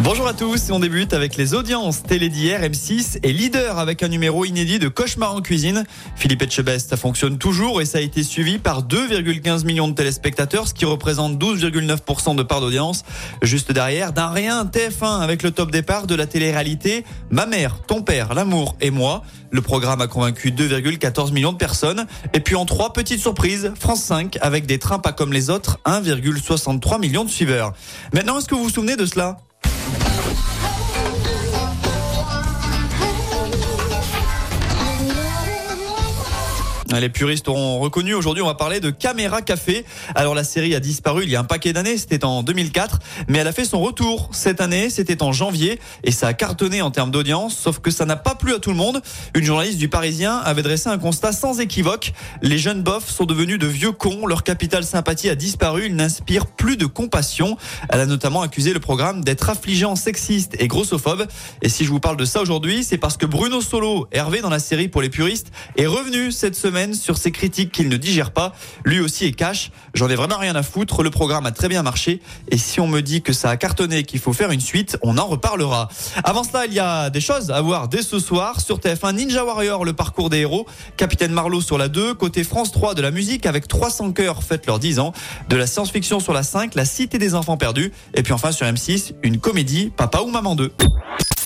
Bonjour à tous, on débute avec les audiences télé d'hier. M6 est leader avec un numéro inédit de Cauchemar en cuisine. Philippe Etchebest, ça fonctionne toujours et ça a été suivi par 2,15 millions de téléspectateurs, ce qui représente 12,9% de part d'audience. Juste derrière, d'un rien, TF1 avec le top départ de la télé-réalité Ma mère, ton père, l'amour et moi. Le programme a convaincu 2,14 millions de personnes. Et puis en trois petites surprises, France 5 avec des trains pas comme les autres, 1,63 millions de suiveurs. Maintenant, est-ce que vous vous souvenez de cela? Les puristes auront reconnu. Aujourd'hui, on va parler de Caméra Café. Alors, la série a disparu il y a un paquet d'années. C'était en 2004. Mais elle a fait son retour cette année. C'était en janvier. Et ça a cartonné en termes d'audience. Sauf que ça n'a pas plu à tout le monde. Une journaliste du Parisien avait dressé un constat sans équivoque. Les jeunes bofs sont devenus de vieux cons. Leur capital sympathie a disparu. Ils n'inspirent plus de compassion. Elle a notamment accusé le programme d'être affligeant, sexiste et grossophobe. Et si je vous parle de ça aujourd'hui, c'est parce que Bruno Solo, Hervé dans la série pour les puristes, est revenu cette semaine sur ses critiques qu'il ne digère pas. Lui aussi est cash. J'en ai vraiment rien à foutre. Le programme a très bien marché. Et si on me dit que ça a cartonné qu'il faut faire une suite, on en reparlera. Avant cela, il y a des choses à voir dès ce soir sur TF1 Ninja Warrior, le parcours des héros. Capitaine Marlowe sur la 2. Côté France 3 de la musique avec 300 cœurs fêtent leurs 10 ans. De la science-fiction sur la 5, La Cité des enfants perdus. Et puis enfin sur M6, une comédie, Papa ou Maman 2.